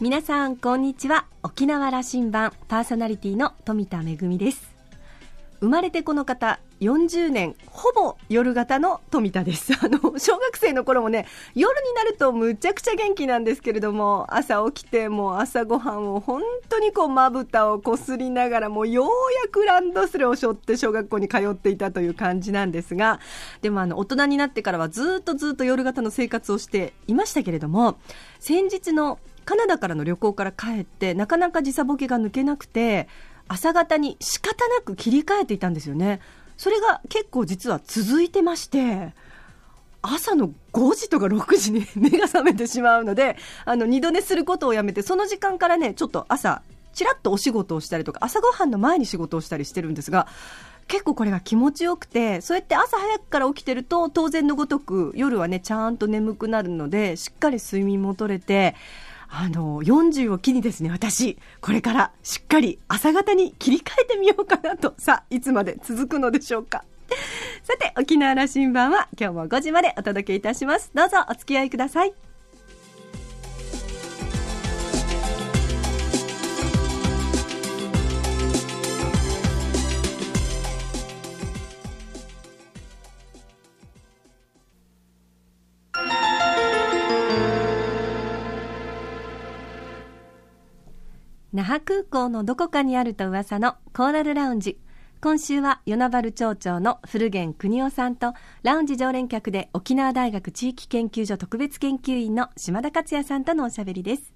皆さんこんにちは。沖縄羅針盤パーソナリティの富田恵です。生まれてこの方40年ほぼ夜型の富田です。あの小学生の頃もね夜になるとむちゃくちゃ元気なんですけれども朝起きてもう朝ごはんを本当にこうまぶたをこすりながらもうようやくランドセルを背負って小学校に通っていたという感じなんですがでもあの大人になってからはずっとずっと夜型の生活をしていましたけれども先日のカナダからの旅行から帰ってなかなか時差ボケが抜けなくて朝方に仕方なく切り替えていたんですよね。それが結構実は続いてまして、朝の5時とか6時に 目が覚めてしまうので、あの、二度寝することをやめて、その時間からね、ちょっと朝、ちらっとお仕事をしたりとか、朝ごはんの前に仕事をしたりしてるんですが、結構これが気持ちよくて、そうやって朝早くから起きてると、当然のごとく夜はね、ちゃんと眠くなるので、しっかり睡眠も取れて、あの、40を機にですね、私、これからしっかり朝方に切り替えてみようかなと、さあ、いつまで続くのでしょうか。さて、沖縄羅針盤は今日も5時までお届けいたします。どうぞお付き合いください。那覇空港のどこかにあると噂のコーラルラウンジ。今週は与那原町長の古源邦夫さんとラウンジ常連客で沖縄大学地域研究所特別研究員の島田克也さんとのおしゃべりです。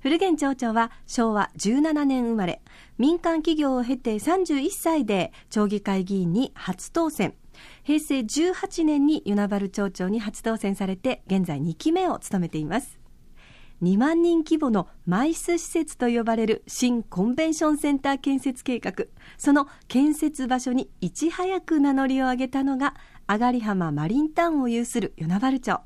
古源町長は昭和17年生まれ、民間企業を経て31歳で町議会議員に初当選。平成18年に与那原町長に初当選されて現在2期目を務めています。2万人規模のマイス施設と呼ばれる新コンベンションセンター建設計画。その建設場所にいち早く名乗りを上げたのが上がり浜マリンタウンを有する与那原町。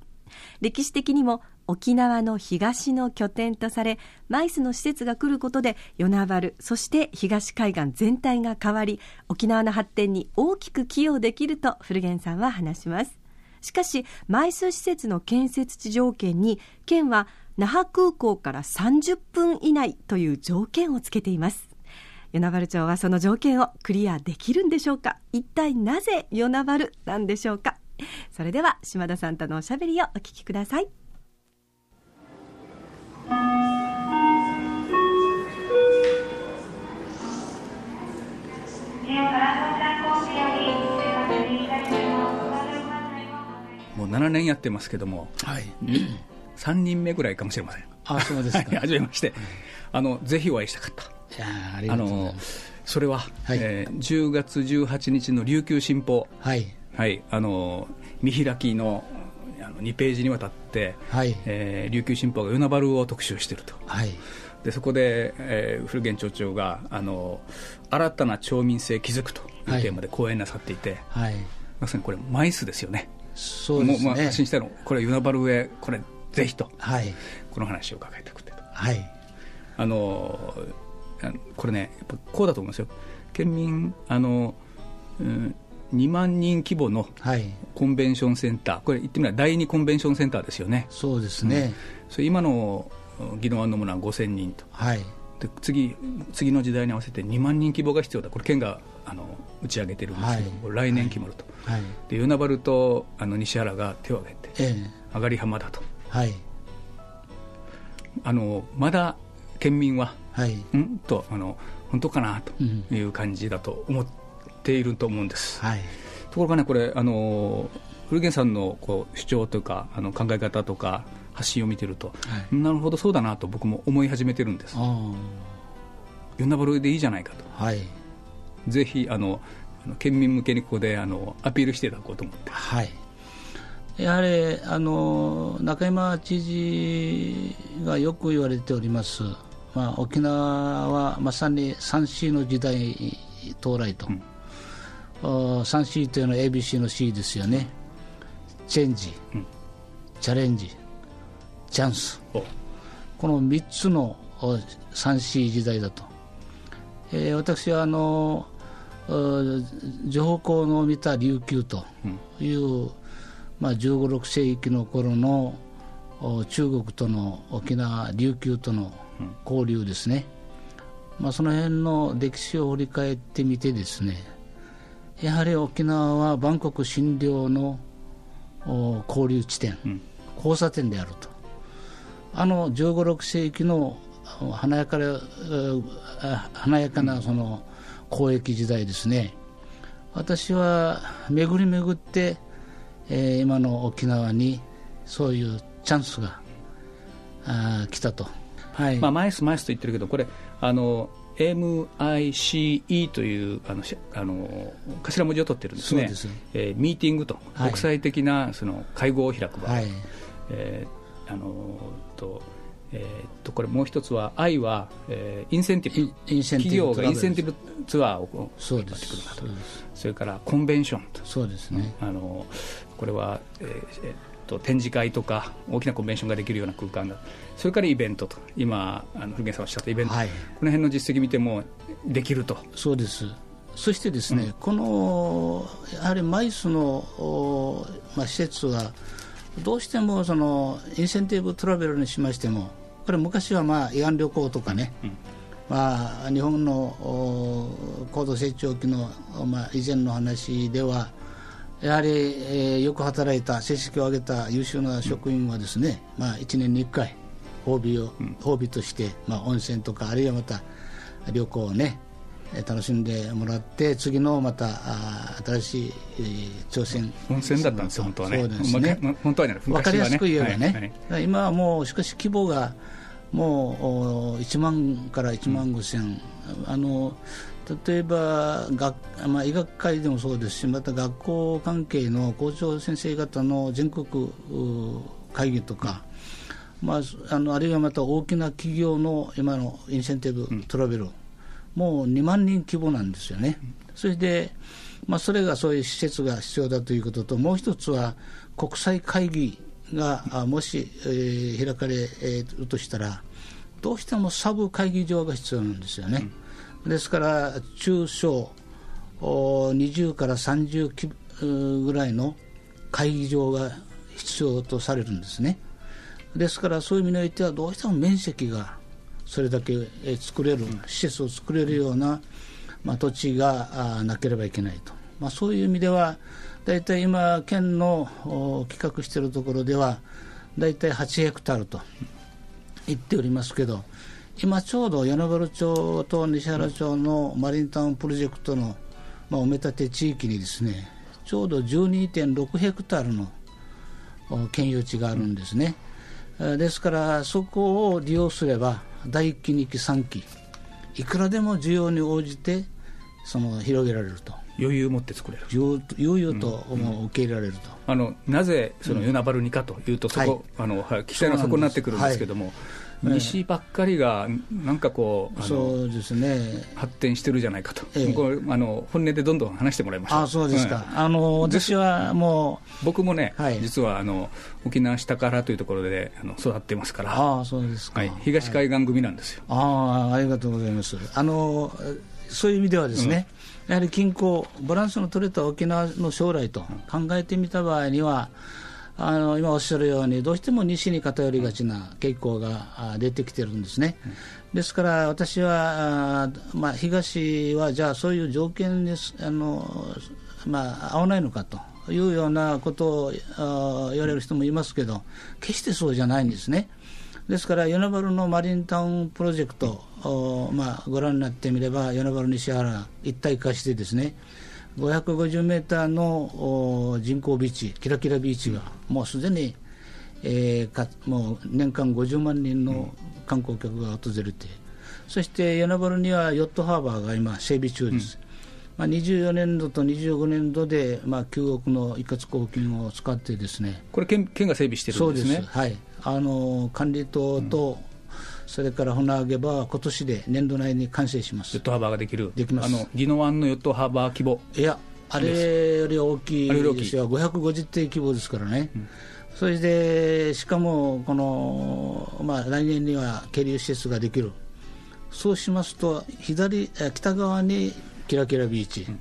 歴史的にも沖縄の東の拠点とされマイスの施設が来ることで与那原そして東海岸全体が変わり沖縄の発展に大きく寄与できると古源さんは話します。しかしマイス施設の建設地条件に県は那覇空港から30分以内という条件をつけています。与那原町はその条件をクリアできるんでしょうか？一体なぜ与那原なんでしょうか？それでは島田さんとのおしゃべりをお聞きください。もう7年やってますけども、はい、3人目ぐらいかもしれません。あそうですか。はじめまして。あの、ぜひお会いしたかった。いやありがとうございます。それは、はい、えー、10月18日の琉球新報。はい。はい、あの、見開きのあの2ページにわたって、はいえー、琉球新報が与那原を特集していると。はい。でそこで、えー、古源町長があの新たな町民性築くというテーマで講演なさっていて、はい、まさにこれマイスですよね。そうですね。もうまあ、発信したのこれ与那原上これぜひと、はい、この話を伺いたくてと、はい、あのこれねやっぱこうだと思いますよ。県民あの、うん、2万人規模のコンベンションセンター、はい、これ言ってみれば第2コンベンションセンターですよね。そうですね、うん、それ今の宜野湾のものは5000人と、はい、で次次の時代に合わせて2万人規模が必要だ。これ県があの打ち上げてるんですけども、はい、来年決まると、はい、で与那原とあの西原が手を挙げて、ええ、上がり浜だとはい、あのまだ県民は、はい、ん？とあの本当かなという感じだと思っていると思うんです。はい、ところがねこれあの古源さんのこう主張というかあの考え方とか発信を見てると、はい、なるほどそうだなと僕も思い始めてるんです。与那原でいいじゃないかと、はい、ぜひあの県民向けにここであのアピールしていただこうと思って。はいやはりあの中山知事がよく言われております、まあ、沖縄はまさに 3C の時代到来と、うん、3C というのは ABC の C ですよね、チェンジ、うん、チャレンジ、チャンス、この3つの 3C 時代だと、えー、私はあの情報校の見た琉球という、うんまあ、15、6世紀の頃の中国との沖縄、琉球との交流ですね、うん、まあ、その辺の歴史を振り返ってみてですねやはり沖縄は万国診療の交流地点、うん、交差点であると。あの15、6世紀の華やかな華やかなその交易時代ですね、私は巡り巡って、えー、今の沖縄にそういうチャンスがあ来たと、はい。まあ、マイス、マイスと言ってるけど、これ、あの MICE というあのあの頭文字を取ってるんですね、す。えー、ミーティングと、はい、国際的なその会合を開く場合、はい、えー、あのとえー、とこれもう一つは、愛は、えー、インセンティブ企業がインセンティブツアーをそうです。くるなと。それからコンベンションとそうですね、あのこれは、えーえー、と展示会とか大きなコンベンションができるような空間がそれからイベントと。今あの古源さんおっしゃったイベント、はい、この辺の実績見てもできると。そうです。そしてですね、うん、このやはりマイスの、まあ、施設はどうしてもそのインセンティブトラベルにしましても、これ昔はまあ慰安旅行とかね、うん、まあ、日本の高度成長期の、まあ、以前の話では、やはり、えー、よく働いた、成績を上げた優秀な職員はですね、うん、まあ、1年に1回、褒美を、褒美として、まあ、温泉とか、あるいはまた旅行をね、楽しんでもらって次のまた新しい、えー、挑戦。温泉だったんですよ本当はね。そうですね。本当はね。分かりやすく言えばね、はいはい、今はもうしかし規模がもう1万から1万5千、うん、あの例えば学、まあ、医学会でもそうですしまた学校関係の校長先生方の全国会議とか、まあ、あのあるいはまた大きな企業の今のインセンティブトラベル、うんもう2万人規模なんですよね。それで、まあ、それがそういう施設が必要だということと、もう一つは国際会議がもし、えー、開かれるとしたら、どうしてもサブ会議場が必要なんですよね。ですから、中小20から30ぐらいの会議場が必要とされるんですね。ですから、そういう意味においては、どうしても面積がそれだけ作れる、施設を作れるような、まあ、土地がなければいけないと、まあ、そういう意味では、大体今、県の企画しているところでは、大体8ヘクタールと言っておりますけど、今ちょうど与那原町と西原町のマリンタウンプロジェクトの、まあ、埋め立て地域にですね、ちょうど12.6ヘクタールの県有地があるんですね。ですから、そこを利用すれば、第1期、2期、3期、いくらでも需要に応じてその広げられると。余裕を持って作れる。余裕と、うん、受け入れられると。あのなぜその与那原にかというと、そこ、はい、あの規制の底になってくるんですけども、西ばっかりがなんかこう、そうですね、発展してるじゃないかと、ええ、これあの本音でどんどん話してもらいましょう。あそうですか、うん、あの私はもう、僕もね、はい、実はあの沖縄下からというところであの育ってますから、あそうですか、はい、東海岸組なんですよ、ああありがとうございます。あのそういう意味ではですね、うん、やはり均衡、バランスの取れた沖縄の将来と考えてみた場合には、あの今おっしゃるように、どうしても西に偏りがちな傾向が出てきてるんですね。ですから私は、まあ、東はじゃあそういう条件ですあの、まあ、合わないのかというようなことを言われる人もいますけど、決してそうじゃないんですね。ですから、与那原のマリンタウンプロジェクト、まあ、ご覧になってみれば、与那原西原一体化してですね、550メーターの人工ビーチ、キラキラビーチが、もうすでに、えー、かもう年間50万人の観光客が訪れて、そして与那原にはヨットハーバーが今、整備中です。まあ、24年度と25年度で、まあ、9億の一括交付金を使ってですねこれ県、県が整備してるんですね。そうです。はい。あの管理棟と、それから船揚げ場は今年で年度内に完成します。ヨットハーバーができる、できます。あの宜野湾のヨットハーバー規模。いや、あれより大きいです。よ、550艇規模ですからね、うん、それでしかもこの、まあ、来年には係留施設ができる、そうしますと左、北側にキラキラビーチ、うん、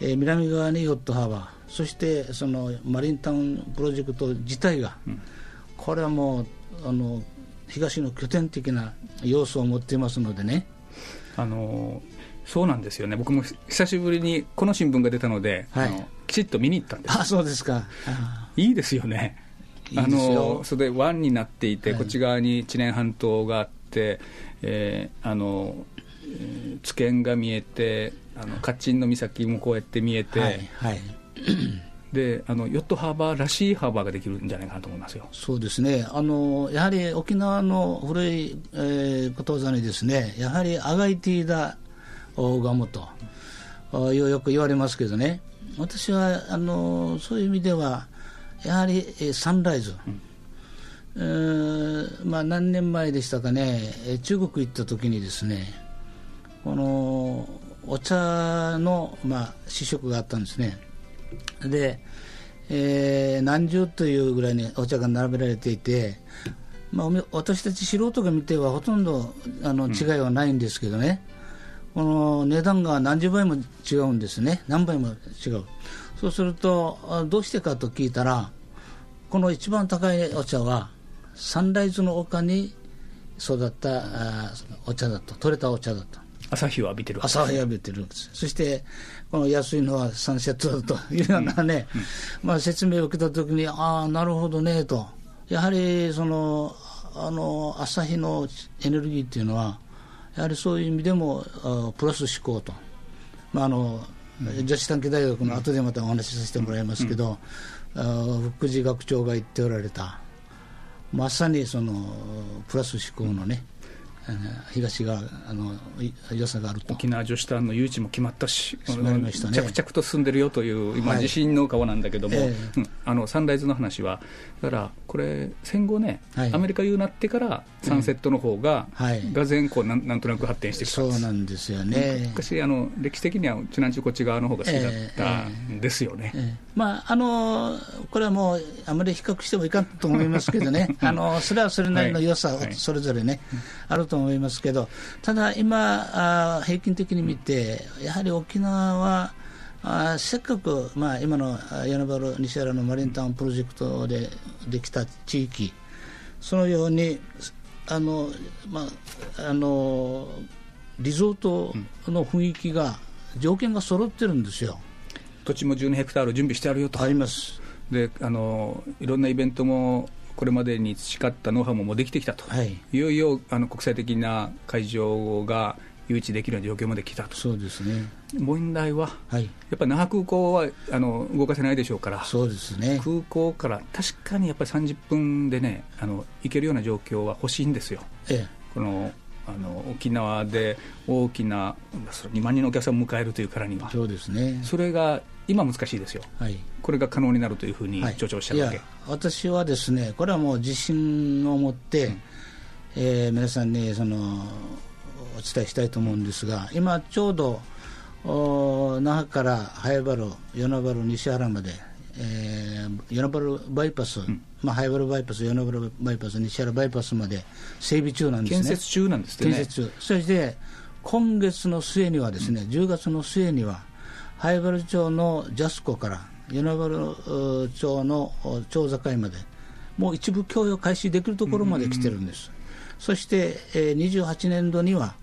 えー、南側にヨットハーバー、そしてそのマリンタウンプロジェクト自体が、うん。これはもうあの東の拠点的な要素を持っていますのでね。あのそうなんですよね、僕も久しぶりにこの新聞が出たので、はい、あのきちっと見に行ったんです。あそうですか。いいですよね、あのそれで湾になっていて、はい、こっち側に知念半島があって、えー、あの津堅が見えて、あのカッチンの岬もこうやって見えて。はい、はいであのヨットハーバーらしいハーバーができるんじゃないかなと思いますよ。そうですね。あの、やはり沖縄の古い、えー、ことわざにですね、やはりあがいていたガムと、うん、よく言われますけどね、私はあのそういう意味では、やはりサンライズ、うん、まあ、何年前でしたかね、中国行った時にですね、このお茶の、まあ、試食があったんですね。で、えー、何十というぐらいにお茶が並べられていて、まあ、私たち素人が見てはほとんどあの違いはないんですけどね、うん、この値段が何十倍も違うんですね、何倍も違う。そうすると、どうしてかと聞いたら、この一番高いお茶は、サンライズの丘に育ったお茶だと、取れたお茶だと。朝日を浴びてる朝日を浴びてるんです。そして、この安いのはサンセットだというようなね、うんうん、まあ説明を受けたときに、ああ、なるほどねと。やはり、その、あの、朝日のエネルギーっていうのは、やはりそういう意味でも、プラス思考と。まあ、あの、女子短期大学の後でまたお話しさせてもらいますけど、うん、福祉学長が言っておられた、まさにそのプラス思考のね、東があの良さがあると。沖縄女子団の誘致も決まったし、ね、着々と進んでるよという、今、自信の顔なんだけども、えーうん、あのサンライズの話は、だからこれ、戦後ね、はい、アメリカいうなってから、サンセットの方が、はい、がぜこうなんなんとなく発展してきた。んそうなんですよね。昔あの、歴史的にはうちなんちこっち側の方が好きだったんですよね、えーえー、まあ、あのこれはもう、あまり比較してもいかんと思いますけどね、あのそれはそれなりの良さ、それぞれね、あると思いますけど、ただ今、あ平均的に見て、やはり沖縄は、あせっかく、まあ、今の柳原西原のマリンタウンプロジェクトでできた地域、そのように、あのまあ、あのリゾートの雰囲気が、条件が揃ってるんですよ。土地も12ヘクタール準備してあるよと。あります。であのいろんなイベントもこれまでに培ったノウハウもできてきたと、はい、いよいよあの国際的な会場が誘致できるような状況まで来たと、そうですね。問題は、はい、やっぱり那覇空港はあの動かせないでしょうから、そうですね。空港から確かにやっぱり30分でね、あの行けるような状況は欲しいんですよ。ええ、このあの沖縄で大きな2万人のお客さんを迎えるというからには、そうですね。それが今難しいですよ、はい、これが可能になるというふうに強調しゃるわけ、はい、私はですね、これはもう自信を持って、うん、えー、皆さんにそのお伝えしたいと思うんですが、今ちょうど那覇から早原、与那原、西原まで、えー、与那原バイパス、うん。まあ、早原バイパス、与那原バイパス、西原バイパスまで整備中なんですね。建設中なんですね。建設中。そして今月の末にはですね、うん、10月の末には灰原町のジャスコから与那原町の町境までもう一部供与開始できるところまで来てるんです、そして、えー、28年度には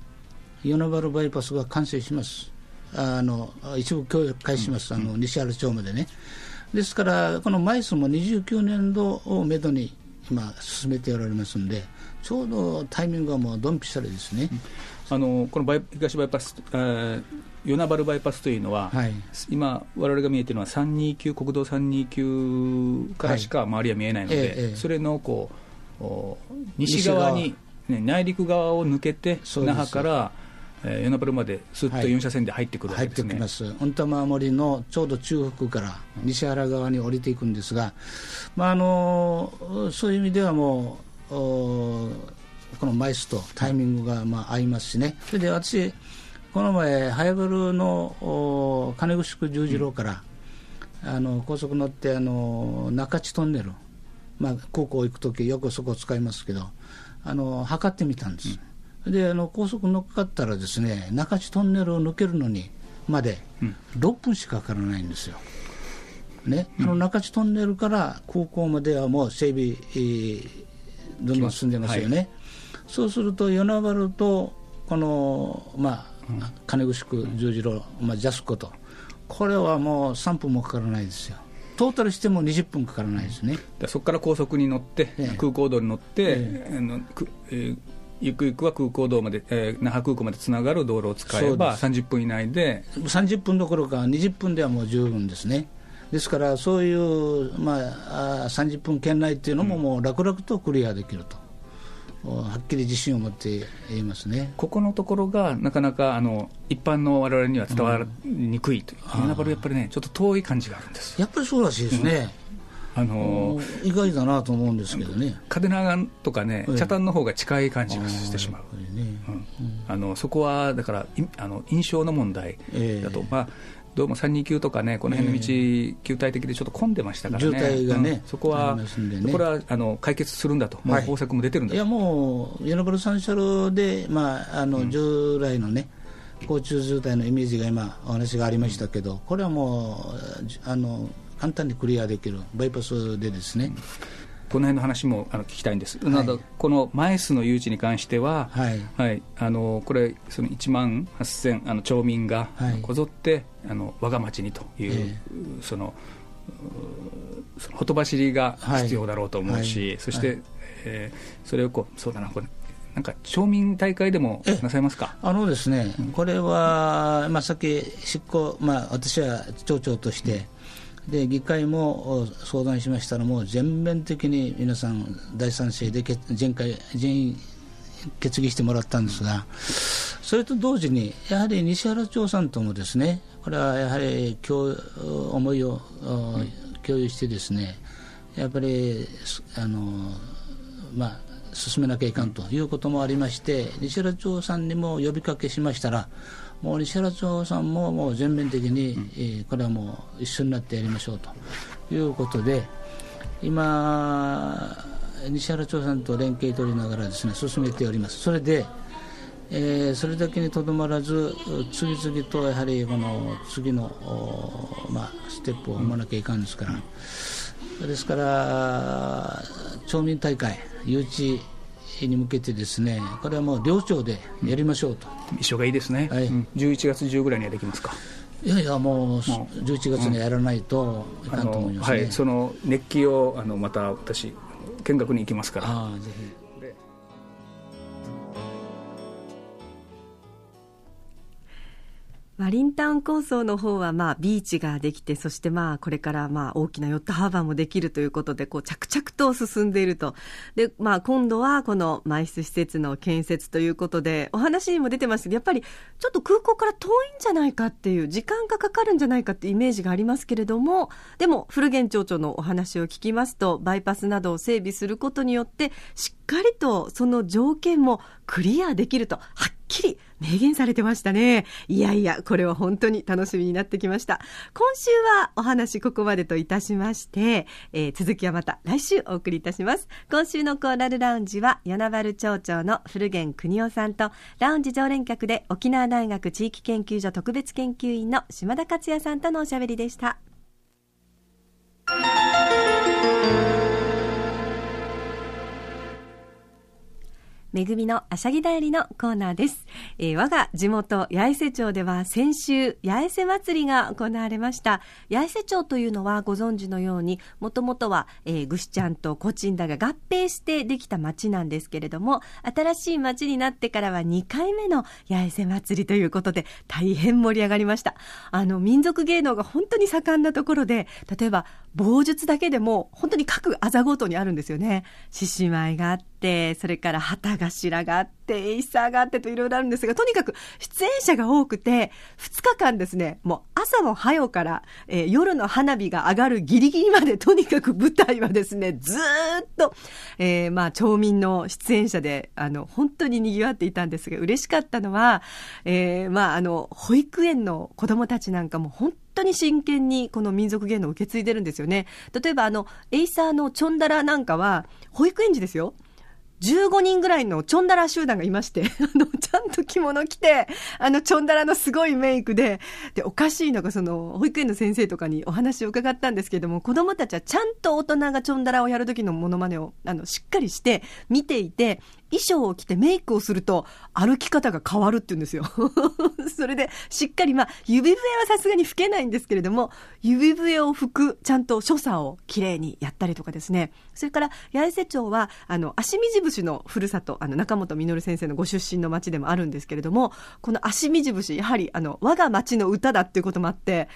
与那原バイパスが完成します。あの一部供与開始します、あの西原町までねですからこの枚数も29年度をめどに今進めておられますんでちょうどタイミングがもうドンピシャリですね、あのこのバイ東バイパス、えー与那原バイパスというのは、はい、今、われわれが見えているのは329、国道329からしか周りは見えないので、はいええ、それのこう西側に、ね、内陸側を抜けて、那覇から、えー、与那原まですっと4車線で入ってくるわけです、ね、入ってきます、御玉森のちょうど中腹から西原側に降りていくんですが、まあ、あのそういう意味ではもう、この枚数とタイミングがまあ合いますしね、それで私、この前、早原の金城区十字路から、うん、あの高速乗ってあの中地トンネル、まあ、高校行くとき、よくそこを使いますけど、あの測ってみたんです。うん、であの高速乗っかったらですね中地トンネルを抜けるのにまで6分しかかからないんですよ。ね、あの中地トンネルから空港まではもう整備、えー、どんどん進んでますよね、はい、そうすると与那原とこの、まあ、金城区十字路、まあ、ジャスコとこれはもう3分もかからないですよ。トータルしても20分かからないですね。そこから高速に乗って、ええ、空港道に乗って、ええ。のえー、ゆくゆくは空港道まで、えー、那覇空港までつながる道路を使えば30分以内で。30分どころか20分ではもう十分ですね。ですからそういう、まあ、30分圏内っていうのももう楽々とクリアできると。はっきり自信を持って言いますね。ここのところがなかなかあの一般のわれわれには伝わりにくいという、うん、やっぱりね、ちょっと遠い感じがあるんです。やっぱりそうらしいですね。うん、あのー、意外だなと思うんですけどね。嘉手納とかね、北谷の方が近い感じがしてしまう。あのそこはだからあの印象の問題だと、えー、まあどうも329とかね、この辺の道、球体的でちょっと混んでましたからね、渋滞がね、うん、そこは、ね、これはあの解決するんだと、もう方策も出てるんだ、い、やもう、ユナブル三車路で、まあ、あの従来のね、交通渋滞のイメージが今、お話がありましたけど、これはもう、あの簡単にクリアできる、バイパスでですね。この辺の話もあの聞きたいんです、はい、このマイスの誘致に関しては、はい、はい、あのこれ、その1万8000あの町民がこぞって、はい、あの我が町にという、えー、そのそのほとばしりが必要だろうと思うし、はい、そして、はい、えー、それをこう、そうだな、これなんか町民大会でもなさいますか？あのですね、これは、まあ、さっき執行、まあ、私は町長として、で議会も相談しましたら、もう全面的に皆さん大賛成で全会全員決議してもらったんですが、それと同時に、やはり西原町さんともですね、これはやはり共思いを共有してですね、やっぱりあの、まあ、進めなきゃいかんということもありまして、西原町さんにも呼びかけしましたら、もう西原町さんももう全面的に、うん、えー、これはもう一緒になってやりましょうと。いうことで、今、西原町さんと連携取りながらですね進めております。それでえー、それだけにとどまらず、次々とやはりこの次の、まあ、ステップを踏まなきゃいかんですから、うん、ですから、町民大会、誘致に向けてですねこれはもう寮長でやりましょうと、一緒がいいですね、はい。うん、11月10ぐらいにはできますか。いやいやもう11月にやらないといかんと思います、ね、はい、その熱気をあのまた私見学に行きますから。あぜひマリンタウン構想の方はまあビーチができて、そしてまあこれからまあ大きなヨットハーバーもできるということで、こう着々と進んでいると。で、まあ今度はこの埋設施設の建設ということで、お話にも出てますけど、やっぱりちょっと空港から遠いんじゃないかっていう、時間がかかるんじゃないかっていうイメージがありますけれども、でも古源町長のお話を聞きますと、バイパスなどを整備することによって、しっかりとその条件もクリアできると、はっきり明言されてましたね。いやいや、これは本当に楽しみになってきました。今週はお話ここまでといたしまして、えー、続きはまた来週お送りいたします。今週のコーラルラウンジは、与那原町長の古源邦夫さんと、ラウンジ常連客で沖縄大学地域研究所特別研究員の島田克也さんとのおしゃべりでした。めぐみのあしゃぎだよりのコーナーです。えー、我が地元八重瀬町では先週八重瀬祭りが行われました。八重瀬町というのはご存知のように、もともとは、えー、ぐしちゃんとコチンダが合併してできた町なんですけれども、新しい町になってからは2回目の八重瀬祭りということで、大変盛り上がりました。あの、民族芸能が本当に盛んなところで、例えば、棒術だけでも本当に各あざごとにあるんですよね。獅子舞があって、それから旗頭があって、エイサーがあってといろいろあるんですが、とにかく出演者が多くて、2日間ですね、もう朝の早うから、えー、夜の花火が上がるギリギリまで、とにかく舞台はですね、ずっと、えー、まあ、町民の出演者で、あの、本当に賑わっていたんですが、嬉しかったのは、えー、まあ、あの、保育園の子供たちなんかも本当に真剣にこの民族芸能を受け継いでるんですよね。例えばあの、エイサーのチョンダラなんかは、保育園児ですよ。15人ぐらいのチョンダラ集団がいまして、あの、ちゃんと着物着て、あの、チョンダラのすごいメイクで、で、おかしいのが、その、保育園の先生とかにお話を伺ったんですけれども、子供たちはちゃんと大人がチョンダラをやる時のモノマネを、あの、しっかりして見ていて、衣装を着てメイクをすると歩き方が変わるって言うんですよ。それでしっかりまあ指笛はさすがに吹けないんですけれども指笛を吹くちゃんと所作をきれいにやったりとかですね。それから八重瀬町はあの足水節のふるさとあの中本実先生のご出身の町でもあるんですけれどもこの足水節やはりあの我が町の歌だっていうこともあって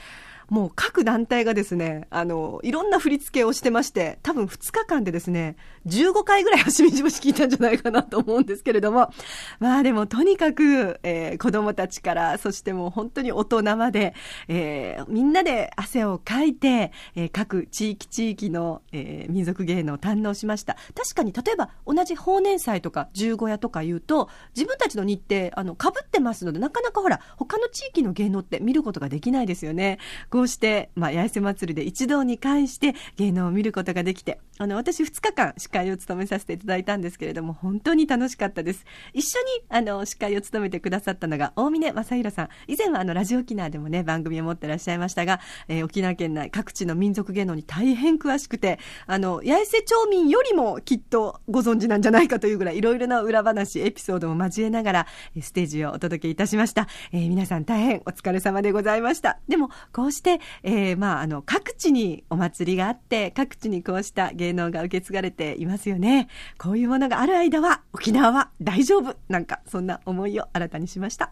もう各団体がですね、あの、いろんな振り付けをしてまして、多分2日間でですね、15回ぐらい橋道節聞いたんじゃないかなと思うんですけれども、まあでもとにかく、えー、子供たちから、そしてもう本当に大人まで、えー、みんなで汗をかいて、えー、各地域地域の、えー、民族芸能を堪能しました。確かに例えば同じ法年祭とか十五夜とか言うと、自分たちの日程、あの、被ってますので、なかなかほら、他の地域の芸能って見ることができないですよね。ここうして、まあ、八重瀬祭りで一堂に会して芸能を見ることができて、あの、私2日間司会を務めさせていただいたんですけれども、本当に楽しかったです。一緒に、あの、司会を務めてくださったのが、大峰正弘さん。以前はあの、ラジオ沖縄でもね、番組を持ってらっしゃいましたが、えー、沖縄県内各地の民族芸能に大変詳しくて、あの、八重瀬町民よりもきっとご存知なんじゃないかというぐらい、いろいろな裏話、エピソードも交えながら、ステージをお届けいたしました。えー、皆さん大変お疲れ様でございました。でも、こうして、えー、まあ、あの、各地にお祭りがあって、各地にこうした芸芸能が受け継がれていますよね。こういうものがある間は、沖縄は大丈夫。なんか、そんな思いを新たにしました。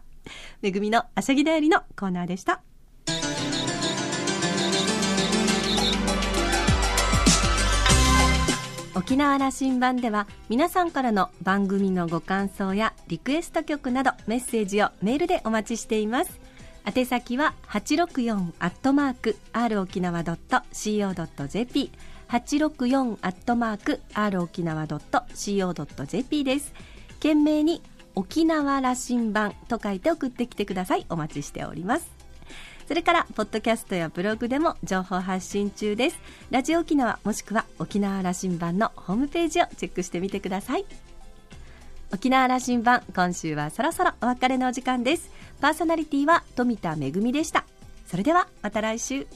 めぐみのあしゃぎだよりのコーナーでした。沖縄羅針盤では皆さんからの番組のご感想やリクエスト曲などメッセージをメールでお待ちしています宛先は864アットマーク r 沖縄 .co.jp 864アットマーク r 沖縄 .co.jp です懸命に沖縄羅針盤と書いて送ってきてくださいお待ちしておりますそれから、ポッドキャストやブログでも情報発信中です。ラジオ沖縄もしくは沖縄羅針盤のホームページをチェックしてみてください。沖縄羅針盤、今週はそろそろお別れのお時間です。パーソナリティは富田恵でした。それではまた来週。